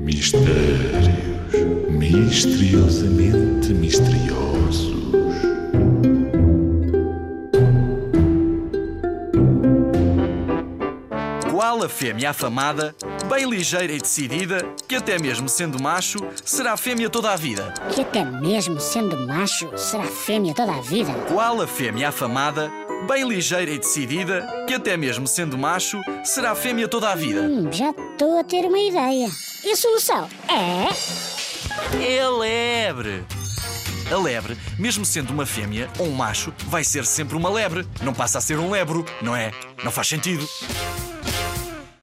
Mistérios misteriosamente misteriosos. Qual a fêmea afamada, bem ligeira e decidida, que até mesmo sendo macho, será fêmea toda a vida? Que até mesmo sendo macho, será fêmea toda a vida. Qual a fêmea afamada, bem ligeira e decidida, que até mesmo sendo macho, será fêmea toda a vida? Hum, já estou a ter uma ideia. E a solução é. É a lebre! A lebre, mesmo sendo uma fêmea ou um macho, vai ser sempre uma lebre. Não passa a ser um lebro, não é? Não faz sentido.